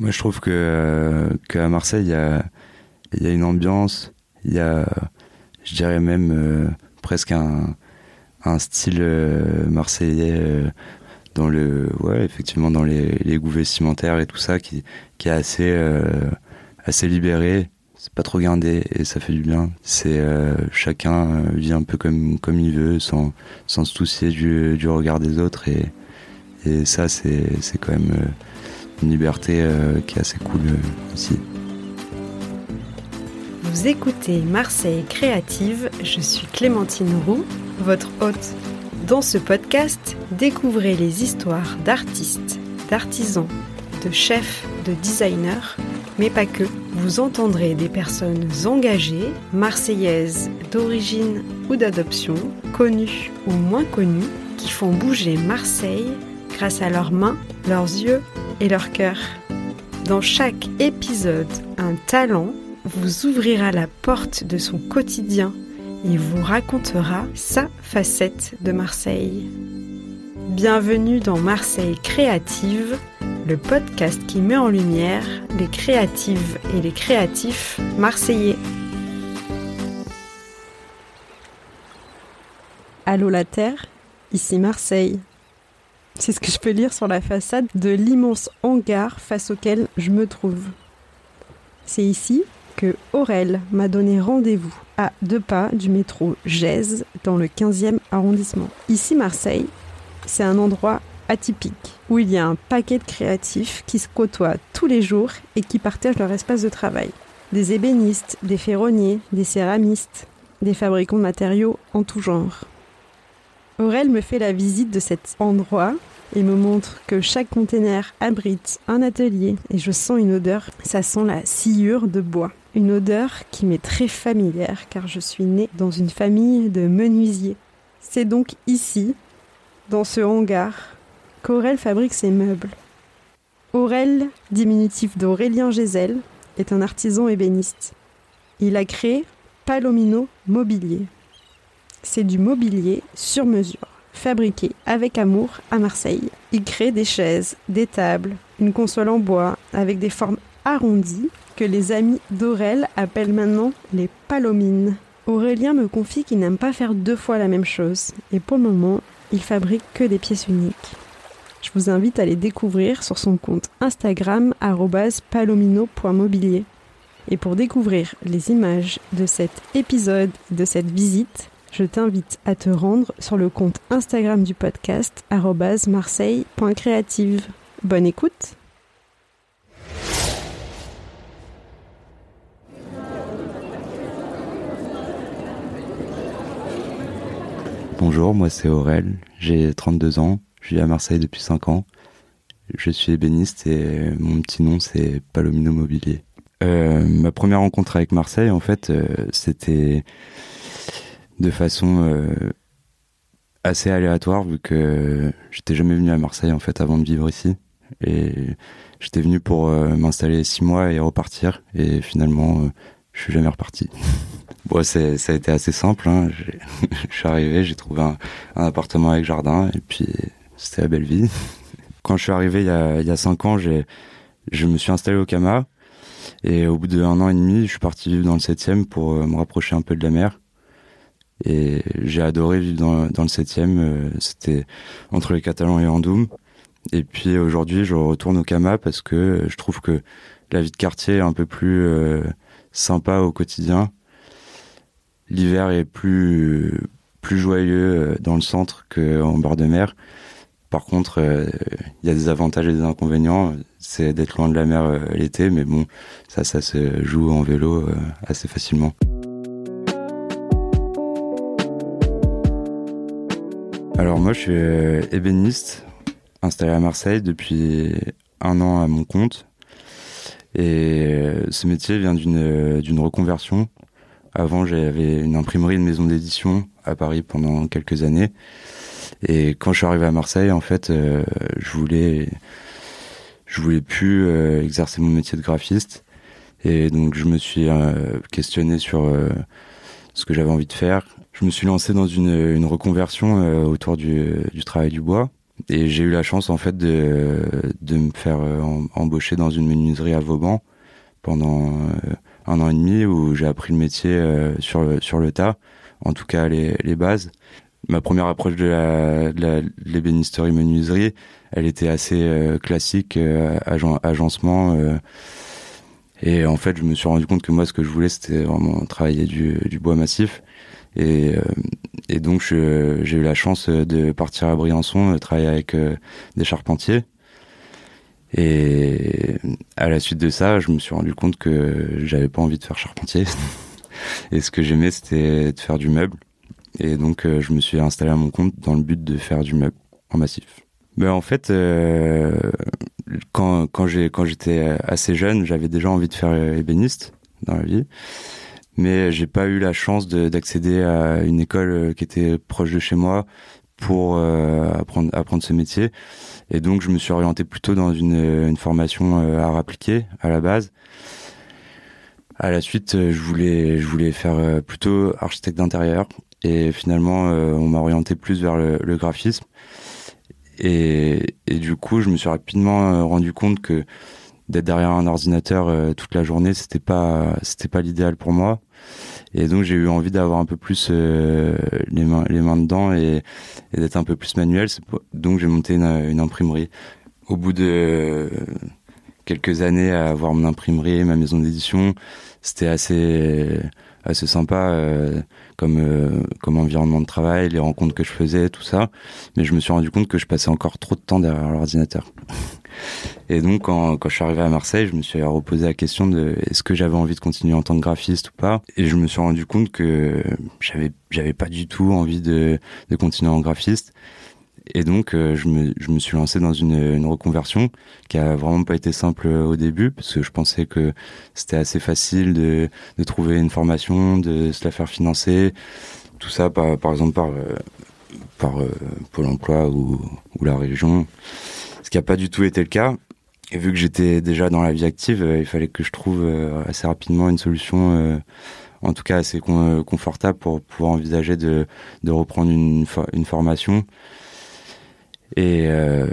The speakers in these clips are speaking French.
Moi, je trouve que qu'à Marseille, il y a, y a une ambiance, il y a, je dirais même presque un, un style marseillais dans le ouais effectivement dans les, les goûts vestimentaires et tout ça qui, qui est assez assez libéré c'est pas trop gardé et ça fait du bien. C'est euh, chacun euh, vit un peu comme comme il veut, sans sans se soucier du, du regard des autres et et ça c'est c'est quand même euh, une liberté qui est assez cool aussi. Vous écoutez Marseille Créative, je suis Clémentine Roux, votre hôte. Dans ce podcast, découvrez les histoires d'artistes, d'artisans, de chefs, de designers, mais pas que vous entendrez des personnes engagées, marseillaises d'origine ou d'adoption, connues ou moins connues, qui font bouger Marseille grâce à leurs mains, leurs yeux et leur cœur. Dans chaque épisode, un talent vous ouvrira la porte de son quotidien et vous racontera sa facette de Marseille. Bienvenue dans Marseille Créative, le podcast qui met en lumière les créatives et les créatifs marseillais. Allô la Terre, ici Marseille. C'est ce que je peux lire sur la façade de l'immense hangar face auquel je me trouve. C'est ici que Aurel m'a donné rendez-vous à deux pas du métro Gèze dans le 15e arrondissement. Ici Marseille, c'est un endroit atypique, où il y a un paquet de créatifs qui se côtoient tous les jours et qui partagent leur espace de travail. Des ébénistes, des ferronniers, des céramistes, des fabricants de matériaux en tout genre. Aurel me fait la visite de cet endroit et me montre que chaque container abrite un atelier et je sens une odeur, ça sent la sciure de bois. Une odeur qui m'est très familière car je suis née dans une famille de menuisiers. C'est donc ici, dans ce hangar, qu'Aurel fabrique ses meubles. Aurel, diminutif d'Aurélien Gézel, est un artisan ébéniste. Il a créé Palomino Mobilier. C'est du mobilier sur mesure, fabriqué avec amour à Marseille. Il crée des chaises, des tables, une console en bois avec des formes arrondies que les amis d'Aurel appellent maintenant les palomines. Aurélien me confie qu'il n'aime pas faire deux fois la même chose et pour le moment, il fabrique que des pièces uniques. Je vous invite à les découvrir sur son compte Instagram palomino.mobilier. Et pour découvrir les images de cet épisode, de cette visite, je t'invite à te rendre sur le compte Instagram du podcast marseille.creative. Bonne écoute Bonjour, moi c'est Aurel, j'ai 32 ans, je vis à Marseille depuis 5 ans. Je suis ébéniste et mon petit nom c'est Palomino Mobilier. Euh, ma première rencontre avec Marseille, en fait, euh, c'était de façon euh, assez aléatoire vu que j'étais jamais venu à Marseille en fait avant de vivre ici. Et j'étais venu pour m'installer six mois et repartir. Et finalement, je suis jamais reparti. bon, ça a été assez simple. Hein. je suis arrivé, j'ai trouvé un, appartement avec jardin et puis c'était la belle vie. Quand je suis arrivé il y a, il y a cinq ans, j'ai, je me suis installé au Kama. Et au bout d'un an et demi, je suis parti vivre dans le 7 pour euh, me rapprocher un peu de la mer. Et j'ai adoré vivre dans, dans le 7 euh, C'était entre les Catalans et Andoum. Et puis aujourd'hui, je retourne au Kama parce que je trouve que la vie de quartier est un peu plus euh, sympa au quotidien. L'hiver est plus plus joyeux dans le centre qu'en bord de mer. Par contre, euh, il y a des avantages et des inconvénients. C'est d'être loin de la mer euh, l'été, mais bon, ça, ça se joue en vélo euh, assez facilement. Alors moi, je suis ébéniste, installé à Marseille depuis un an à mon compte. Et ce métier vient d'une reconversion. Avant, j'avais une imprimerie, une maison d'édition à Paris pendant quelques années. Et quand je suis arrivé à Marseille, en fait, euh, je voulais, je voulais plus euh, exercer mon métier de graphiste. Et donc, je me suis euh, questionné sur ce que j'avais envie de faire. Je me suis lancé dans une, une reconversion autour du, du, travail du bois. Et j'ai eu la chance en fait de, de me faire embaucher dans une menuiserie à Vauban pendant un an et demi où j'ai appris le métier sur, le, sur le tas, en tout cas les, les bases. Ma première approche de la, l'ébénisterie menuiserie, elle était assez classique, agencement et en fait, je me suis rendu compte que moi, ce que je voulais, c'était vraiment travailler du, du bois massif. Et, euh, et donc, j'ai eu la chance de partir à Briançon, travailler avec euh, des charpentiers. Et à la suite de ça, je me suis rendu compte que j'avais pas envie de faire charpentier. et ce que j'aimais, c'était de faire du meuble. Et donc, euh, je me suis installé à mon compte dans le but de faire du meuble en massif. Ben en fait, euh, quand, quand j'étais assez jeune, j'avais déjà envie de faire ébéniste dans la vie, mais j'ai pas eu la chance d'accéder à une école euh, qui était proche de chez moi pour euh, apprendre apprendre ce métier. Et donc je me suis orienté plutôt dans une, une formation euh, art appliqué à la base. À la suite, je voulais je voulais faire plutôt architecte d'intérieur et finalement on m'a orienté plus vers le graphisme. Et, du coup, je me suis rapidement euh, rendu compte que d'être derrière un ordinateur euh, toute la journée, c'était pas c'était pas l'idéal pour moi. Et donc j'ai eu envie d'avoir un peu plus euh, les mains les mains dedans et, et d'être un peu plus manuel. Donc j'ai monté une, une, imprimerie. Au bout de quelques années à avoir mon imprimerie, ma maison d'édition, c'était assez assez sympa euh, comme euh, comme environnement de travail, les rencontres que je faisais, tout ça. Mais je me suis rendu compte que je passais encore trop de temps derrière l'ordinateur. Et donc quand, quand je suis arrivé à Marseille, je me suis reposé la question de est-ce que j'avais envie de continuer en tant que graphiste ou pas? Et je me suis rendu compte que j'avais j'avais pas du tout envie de de continuer en graphiste. Et donc, euh, je, me, suis lancé dans une, reconversion qui a vraiment pas été simple euh, au début, parce que je pensais que c'était assez facile de, trouver une formation, de se la faire financer, tout ça par, exemple par, euh, par Pôle emploi ou, la région, ce qui n'a pas du tout été le cas. Et vu que j'étais déjà dans la vie active, il fallait que je trouve assez rapidement une solution en tout cas assez confortable pour pouvoir envisager de, reprendre une formation et, euh,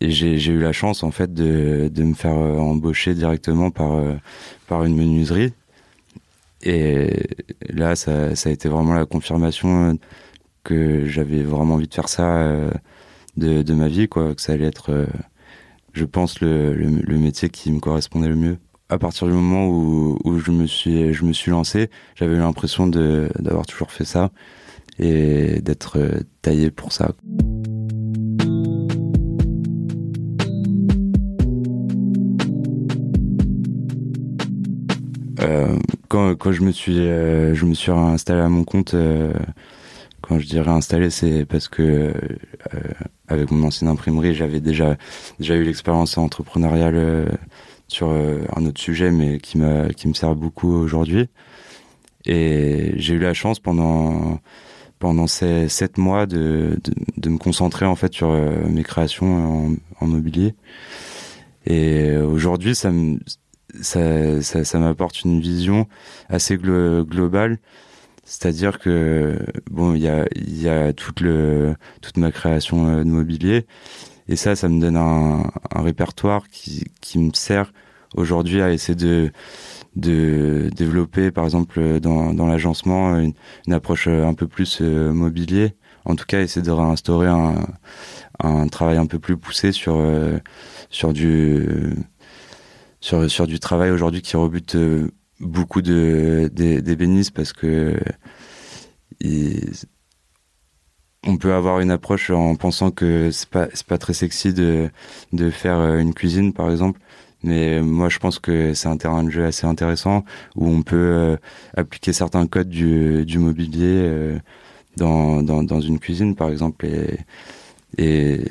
j'ai eu la chance en fait de, de me faire euh, embaucher directement par euh, par une menuiserie. Et là, ça, a été vraiment la confirmation que j'avais vraiment envie de faire ça de, de ma vie, quoi. Que ça allait être, je pense, le, le, métier qui me correspondait le mieux. À partir du moment où, où je me suis je me suis lancé, j'avais l'impression d'avoir toujours fait ça et d'être taillé pour ça. Quand, quand je me suis euh, je me suis installé à mon compte euh, quand je dirais installé c'est parce que avec mon ancienne imprimerie j'avais déjà déjà eu l'expérience entrepreneuriale sur un autre sujet mais qui m'a qui me sert beaucoup aujourd'hui. Et j'ai eu la chance pendant pendant ces sept mois de, de, de, me concentrer en fait sur mes créations en, en mobilier. Et aujourd'hui ça me ça, ça, m'apporte une vision assez globale. C'est-à-dire que bon, il y a, y a toute le toute ma création euh, de mobilier et ça, ça me donne un, répertoire qui, qui me sert aujourd'hui à essayer de de développer, par exemple, dans, dans l'agencement, une, approche un peu plus euh, mobilier. En tout cas, essayer de réinstaurer un, un travail un peu plus poussé sur euh, sur du sur, sur du travail aujourd'hui qui rebute euh, beaucoup de, d'ébénistes parce que on peut avoir une approche en pensant que c'est pas pas très sexy de de faire euh, une cuisine par exemple. Mais moi je pense que c'est un terrain de jeu assez intéressant où on peut euh, appliquer certains codes du, du mobilier dans, dans, dans une cuisine par exemple. Et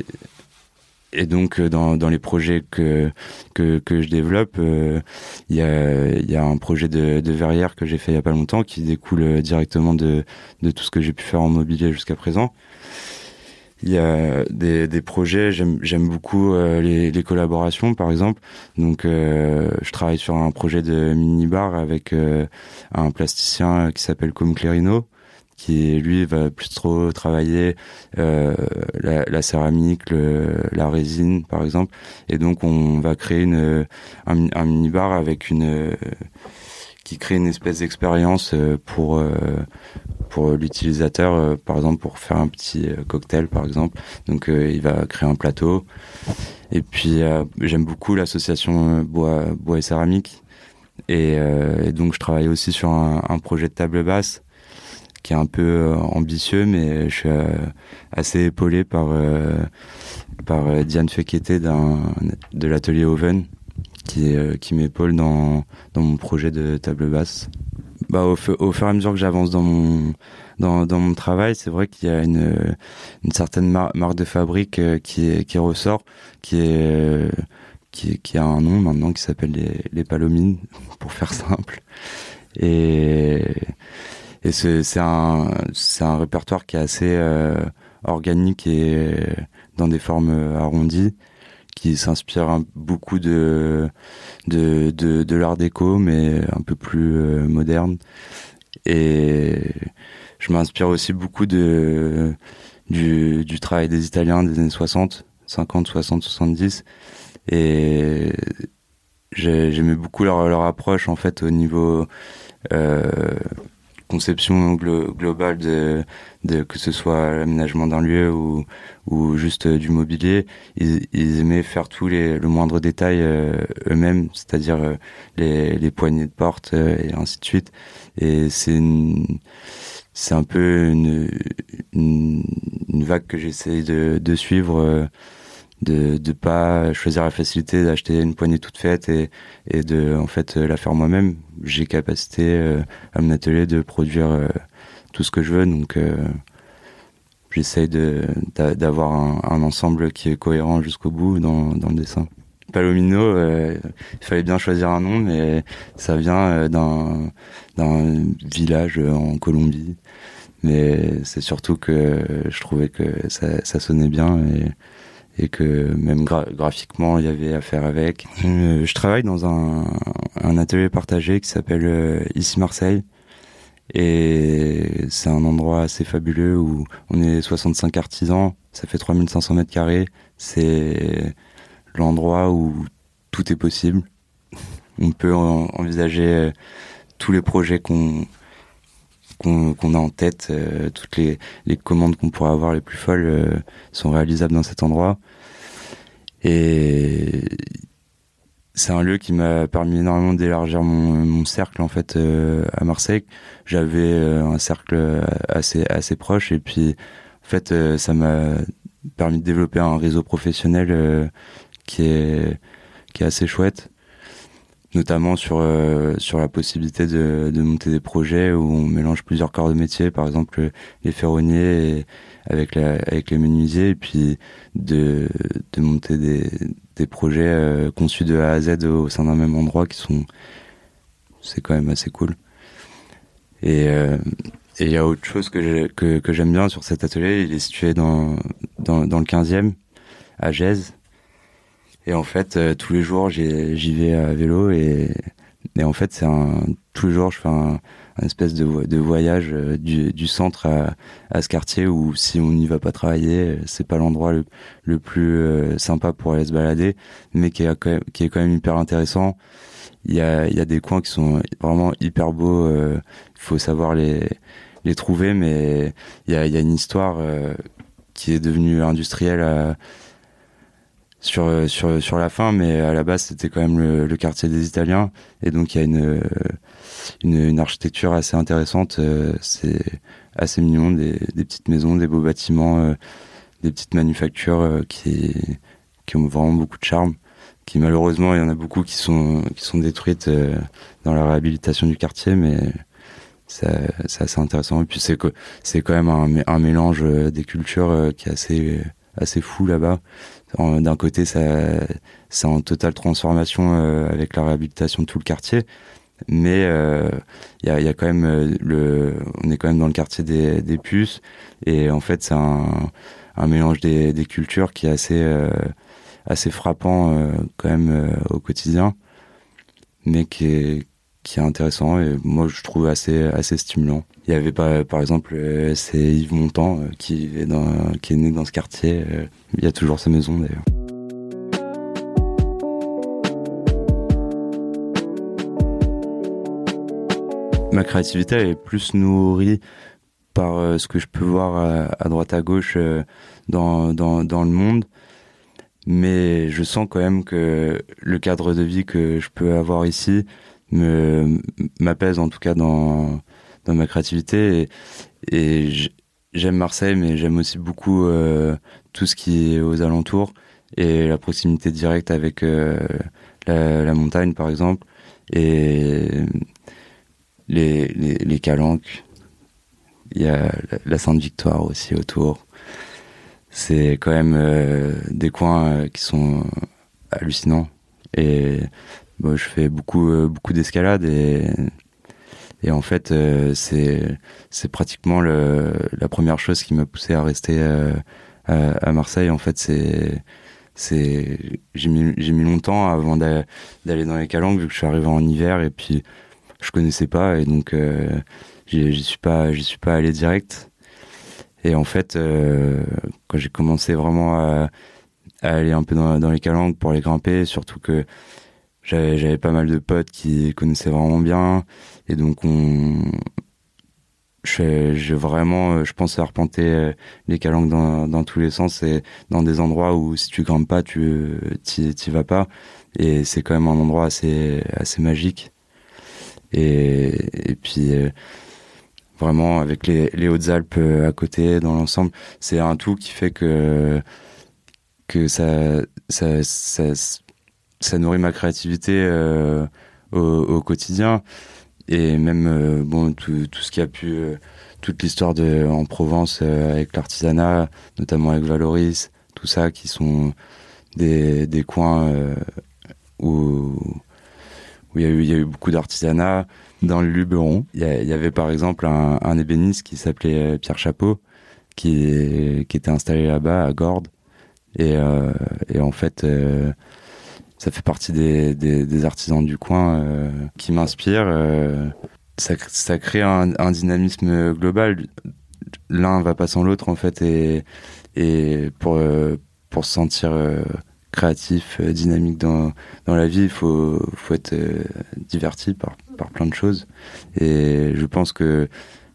et donc euh, dans, dans les projets que que, que je développe, euh, il y, a, y a un projet de, de verrière que j'ai fait il y a pas longtemps qui découle euh, directement de, de tout ce que j'ai pu faire en mobilier jusqu'à présent. Il y a des, des projets, j'aime beaucoup les, les, collaborations par exemple. Donc je travaille sur un projet de mini bar avec un plasticien qui s'appelle Com Clérino qui lui va plus trop travailler la, la, céramique, la résine par exemple. Et donc on va créer une, un, un mini-bar avec une qui crée une espèce d'expérience pour pour l'utilisateur, par exemple pour faire un petit cocktail par exemple. Donc il va créer un plateau. Et puis j'aime beaucoup l'association bois bois et céramique euh, et, donc je travaille aussi sur un, projet de table basse qui est un peu euh, ambitieux, mais je suis euh, assez épaulé par par Diane Fekete de l'atelier Oven qui qui m'épaule dans dans mon projet de table basse. Bah au, fur et à mesure que j'avance dans mon dans, dans mon travail, c'est vrai qu'il y a une, une certaine marque de fabrique qui, qui ressort, qui est qui, a un nom maintenant qui s'appelle les, les palomines, pour faire simple. Et, et c'est un, un répertoire qui est assez euh, organique et dans des formes arrondies, qui s'inspire beaucoup de, de, de, de l'art déco, mais un peu plus euh, moderne. Et je m'inspire aussi beaucoup de, du, du travail des Italiens des années 60, 50, 60, 70 et j'aimais beaucoup leur, leur approche en fait au niveau euh, conception globale de, de, que ce soit l'aménagement d'un lieu ou, ou juste du mobilier ils, ils aimaient faire tous les le moindre détail euh, eux-mêmes c'est-à-dire euh, les, les poignées de porte euh, et ainsi de suite. Et c'est c'est un peu une, une, une, vague que j'essaie de, de suivre de de pas choisir la facilité d'acheter une poignée toute faite et et de en fait la faire moi-même. J'ai capacité euh, à mon atelier de produire euh, tout ce que je veux. Donc euh, j'essaye d'avoir un, ensemble qui est cohérent jusqu'au bout dans dans le dessin. Palomino il fallait bien choisir un nom mais ça vient d'un village en Colombie. Mais c'est surtout que je trouvais que ça, sonnait bien et que même graphiquement il y avait à faire avec. Euh, je travaille dans un, atelier partagé qui s'appelle euh, Ici Marseille et c'est un endroit assez fabuleux où on est 65 artisans, ça fait 3500 mètres carrés, c'est l'endroit où tout est possible. On peut envisager euh, tous les projets qu'on qu'on a en tête, euh, toutes les, les commandes qu'on pourrait avoir les plus folles euh, sont réalisables dans cet endroit. Et c'est un lieu qui m'a permis énormément d'élargir mon, mon, cercle en fait euh, à Marseille. J'avais un cercle assez assez proche et puis en fait ça m'a permis de développer un réseau professionnel qui est qui est assez chouette notamment sur euh, sur la possibilité de, de monter des projets où on mélange plusieurs corps de métier, par exemple les ferronniers avec la, avec les menuisiers, et puis de de monter des des projets euh, conçus de A à Z au sein d'un même endroit qui sont c'est quand même assez cool. Et euh, et il y a autre chose que que, que j'aime bien sur cet atelier, il est situé dans dans, dans le 15e à Gèze et en fait, euh, tous les jours, j'y vais à vélo et, et en fait, c'est un tous les jours, je fais un, un espèce de, de voyage euh, du, du centre à, à, ce quartier où si on n'y va pas travailler, c'est pas l'endroit le, le, plus euh, sympa pour aller se balader, mais qui est quand même, qui est quand même hyper intéressant. Il y a, y a des coins qui sont vraiment hyper beaux. Il faut savoir les, les trouver, mais il y a, y a une histoire qui est devenue industrielle. À, sur euh, sur sur la fin mais à la base c'était quand même le, le, quartier des Italiens. Et donc il y a une, euh, une, une architecture assez intéressante euh, c'est assez mignon des, des petites maisons des beaux bâtiments des petites manufactures qui qui ont vraiment beaucoup de charme qui malheureusement il y en a beaucoup qui sont qui sont détruites dans la réhabilitation du quartier mais c'est assez intéressant. Et puis c'est quand même un, un mélange des cultures qui est assez assez fou là-bas. D'un côté, ça, c'est en totale transformation euh, avec la réhabilitation de tout le quartier, mais il euh, y, a, y, a, quand même euh, le, on est quand même dans le quartier des, des puces, et en fait, c'est un, un mélange des, des, cultures qui est assez, assez frappant quand même au quotidien, mais qui est qui est intéressant et moi je trouve assez assez stimulant. Il y avait par, exemple c'est Yves Montand qui est dans qui est né dans ce quartier. Il y a toujours sa maison d'ailleurs. Ma créativité est plus nourrie par euh, ce que je peux voir à, droite à gauche euh, dans, dans, le monde. Mais je sens quand même que le cadre de vie que je peux avoir ici me m'apaise en tout cas dans, dans ma créativité. Et, j'aime Marseille, mais j'aime aussi beaucoup euh, tout ce qui est aux alentours et la proximité directe avec la, la, montagne par exemple et les, les, calanques il y a la Sainte-Victoire aussi autour. C'est quand même euh, des coins euh, qui sont hallucinants. Et je fais beaucoup, euh, beaucoup d'escalade et, en fait, c'est, c'est pratiquement la première chose qui m'a poussé à rester à, à, Marseille. En fait, c'est, c'est, j'ai mis, j'ai mis longtemps avant d'aller dans les calanques vu que je suis arrivé en hiver et puis je connaissais pas et donc j'y suis pas j'y suis pas allé direct et en fait euh, quand j'ai commencé vraiment à, aller un peu dans, dans, les calanques pour les grimper surtout que j'avais pas mal de potes qui connaissaient vraiment bien. Et donc on j'ai vraiment je pense arpenter euh, les calanques dans, dans tous les sens. Et dans des endroits où si tu grimpes pas tu t'y vas pas. Et c'est quand même un endroit assez assez magique. Et, et puis euh, vraiment avec les, les Hautes-Alpes euh, à côté dans l'ensemble c'est un tout qui fait que que ça ça ça, ça nourrit ma créativité euh, au, au, quotidien et même euh, bon tout, tout ce qui a pu euh, toute l'histoire de en Provence avec l'artisanat notamment avec Valoris tout ça qui sont des, des coins où où il y a eu il y a eu beaucoup d'artisanat dans le Luberon. Il y, y, avait par exemple un, un ébéniste qui s'appelait Pierre Chapeau, qui, qui était installé là-bas à Gordes. Et, euh, et en fait, euh, ça fait partie des, des, artisans du coin euh, qui m'inspirent. Euh, ça, ça crée un, dynamisme global. L'un va pas sans l'autre en fait, et, et pour pour se sentir créatif, euh, dynamique dans, dans la vie, il faut, faut être euh, diverti par, par plein de choses. Et je pense que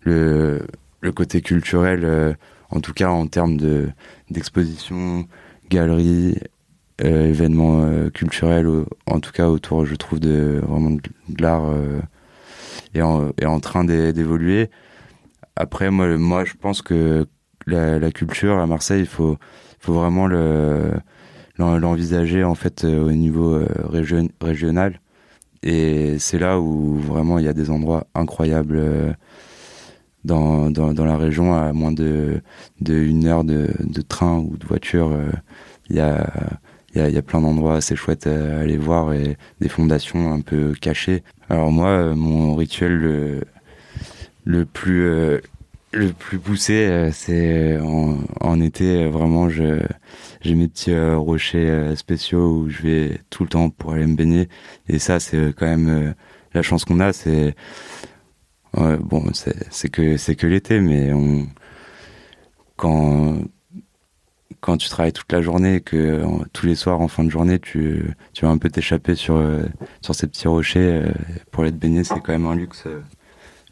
le, le côté culturel, euh, en tout cas en termes de d'exposition, galeries, euh, événements euh, culturels, en tout cas autour, je trouve, de vraiment de, l'art euh, est, en, est en train d'évoluer. Après, moi, moi, je pense que la, la culture à Marseille, il faut, faut vraiment le l'envisager en fait euh, au niveau euh, région, régional. Et c'est là où vraiment il y a des endroits incroyables euh, dans, dans, dans, la région à moins de, de une heure de, de train ou de voiture. Il y a il y a, plein d'endroits assez chouettes à aller voir et des fondations un peu cachées. Alors moi, mon rituel le, plus le plus poussé, c'est en, été vraiment je j'ai mes petits euh, rochers euh, spéciaux où je vais tout le temps pour aller me baigner. Et ça, c'est euh, quand même la chance qu'on a. C'est bon, c'est que c'est que l'été, mais on quand quand tu travailles toute la journée, que tous les soirs en fin de journée, tu, tu vas un peu t'échapper sur, sur ces petits rochers pour aller te baigner, c'est quand même un luxe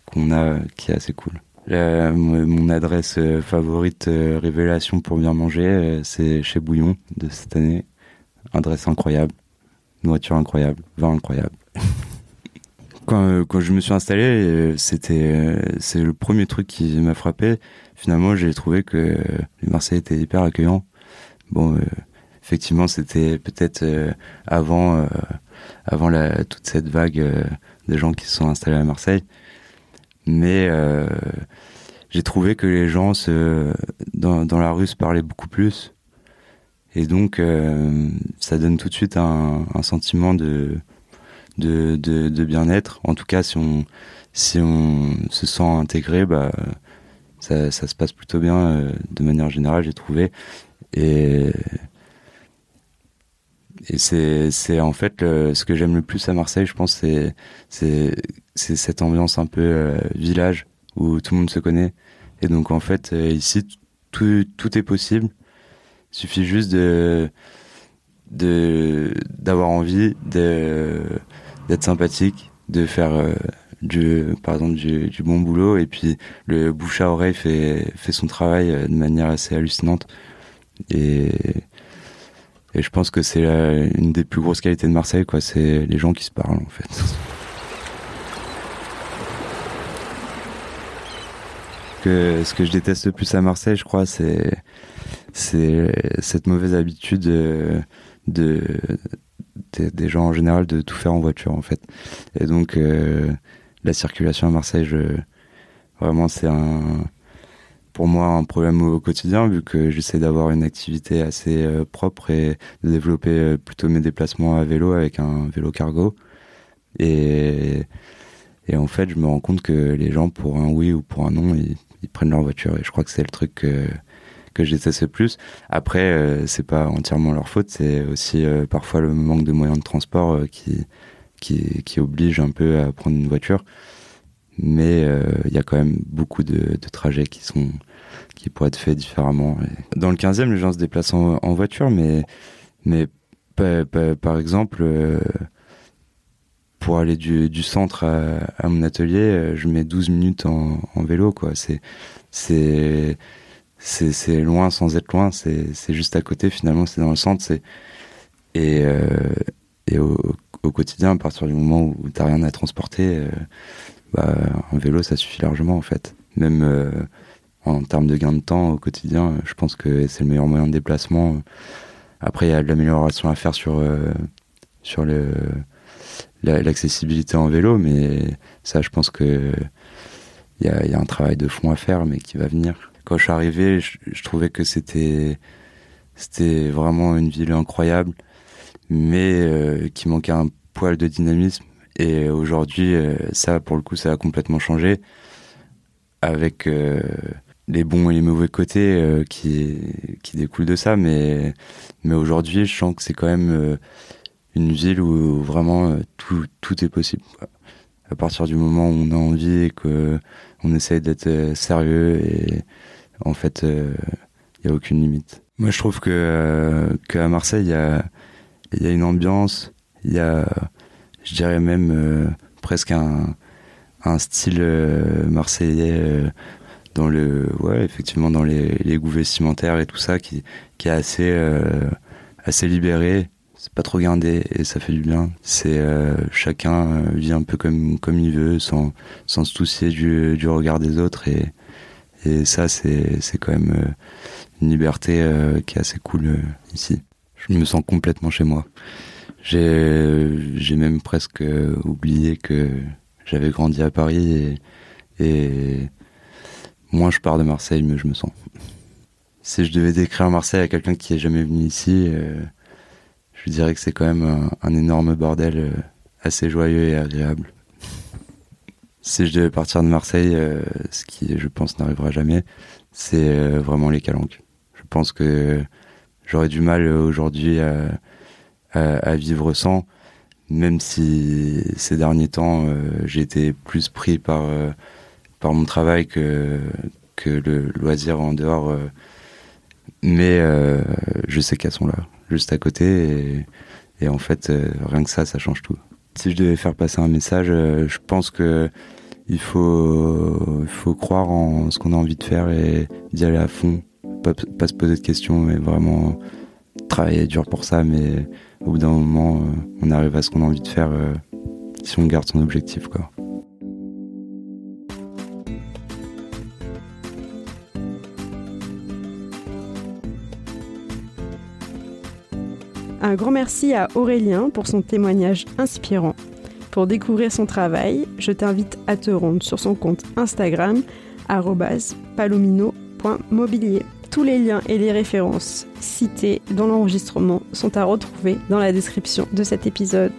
qu'on a qui est assez cool. Mon adresse euh, favorite euh, révélation pour bien manger, euh, c'est chez Bouillon de cette année. Adresse incroyable, nourriture incroyable, vin incroyable. quand, quand je me suis installé, c'était c'est le premier truc qui m'a frappé. Finalement, j'ai trouvé que les Marseillais étaient hyper accueillants. Bon, effectivement, c'était peut-être avant avant toute cette vague de gens qui se sont installés à Marseille mais euh, j'ai trouvé que les gens se, dans, la rue se parlaient beaucoup plus. Et donc, euh, ça donne tout de suite un sentiment de, de, de, bien-être. En tout cas, si on, si on se sent intégré, bah, ça, ça se passe plutôt bien euh, de manière générale, j'ai trouvé. Et, et c'est en fait ce que j'aime le plus à Marseille, je pense, c'est cette ambiance un peu euh, village où tout le monde se connaît. Et donc en fait euh, ici tout tout est possible. Il suffit juste de d'avoir envie de d'être sympathique, de faire euh, du par exemple du, bon boulot et puis le bouche à oreille fait fait son travail de manière assez hallucinante et et je pense que c'est une des plus grosses qualités de Marseille, quoi. C'est les gens qui se parlent, en fait. que, ce que je déteste le plus à Marseille, je crois, c'est cette mauvaise habitude de, de, des gens en général de tout faire en voiture, en fait. Et donc euh, la circulation à Marseille, je, vraiment, c'est un pour moi un problème au quotidien vu que j'essaie d'avoir une activité assez euh, propre et de développer euh, plutôt mes déplacements à vélo avec un vélo cargo. Et, et en fait, je me rends compte que les gens, pour un oui ou pour un non, ils, prennent leur voiture. Et je crois que c'est le truc que je plus. Après, euh, c'est pas entièrement leur faute, c'est aussi parfois le manque de moyens de transport qui, qui, qui oblige un peu à prendre une voiture mais il euh, y a quand même beaucoup de, trajets qui sont qui pourraient être faits différemment. Dans le 15e, les gens se déplacent en, voiture, mais mais par exemple, euh, pour aller du, centre à, mon atelier, euh, je mets 12 minutes en, en vélo, quoi. C'est c'est loin sans être loin, c'est juste à côté finalement, c'est dans le centre, et euh, et au, quotidien, à partir du moment où t'as rien à transporter, euh, bah, un vélo, ça suffit largement en fait. Même euh, en termes de gain de temps au quotidien, je pense que c'est le meilleur moyen de déplacement. Après, il y a de l'amélioration à faire sur sur l'accessibilité en vélo, mais ça, je pense que il y y a, un travail de fond à faire, mais qui va venir. Quand je suis arrivé, je, trouvais que c'était vraiment une ville incroyable, mais euh, qui manquait un poil de dynamisme et aujourd'hui, euh, ça, pour le coup, ça a complètement changé avec euh, les bons et les mauvais côtés qui, découlent de ça. Mais, aujourd'hui, je sens que c'est quand même une ville où vraiment tout, tout est possible. À partir du moment où on a envie et qu'on essaye d'être sérieux et en fait, il n'y a aucune limite. Moi, je trouve que qu'à Marseille, il y a, y a une ambiance, il y a je dirais même euh, presque un, un style euh, marseillais euh, dans le ouais effectivement dans les, les goûts vestimentaires et tout ça qui qui est assez assez libéré c'est pas trop gardé et ça fait du bien c'est chacun vit un peu comme comme il veut sans sans se soucier du, du regard des autres et et ça c'est quand même une liberté qui est assez cool ici je me sens complètement chez moi j'ai même presque oublié que j'avais grandi à Paris et, moins je pars de Marseille, mieux je me sens. Si je devais décrire Marseille à quelqu'un qui est jamais venu ici, euh, je dirais que c'est quand même un, énorme bordel euh, assez joyeux et agréable. Si je devais partir de Marseille, euh, ce qui je pense n'arrivera jamais, c'est vraiment les calanques. Je pense que j'aurais du mal aujourd'hui à à, vivre sans, même si ces derniers temps euh, j'ai été plus pris par euh, par mon travail que que le loisir en dehors. Euh. mais je sais qu'elles sont là, juste à côté, et, et en fait rien que ça, ça change tout. Si je devais faire passer un message, je pense que il faut, il faut croire en ce qu'on a envie de faire et d'y aller à fond. Pas, pas, se poser de questions, mais vraiment travailler dur pour ça. Mais au bout d'un moment, euh, on arrive à ce qu'on a envie de faire euh, si on garde son objectif. Quoi. Un grand merci à Aurélien pour son témoignage inspirant. Pour découvrir son travail, je t'invite à te rendre sur son compte Instagram palomino.mobilier. Tous les liens et les références citées dans l'enregistrement sont à retrouver dans la description de cet épisode.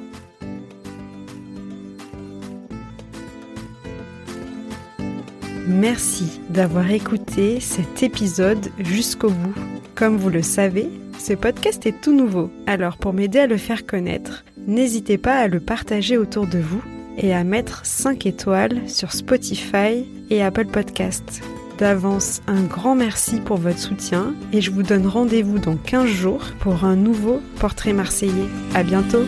Merci d'avoir écouté cet épisode jusqu'au bout. Comme vous le savez, Ce podcast est tout nouveau, alors pour m'aider à le faire connaître, n'hésitez pas à le partager autour de vous et à mettre 5 étoiles sur Spotify et Apple Podcasts. D'avance, un grand merci pour votre soutien et je vous donne rendez-vous dans 15 jours pour un nouveau portrait marseillais. À bientôt!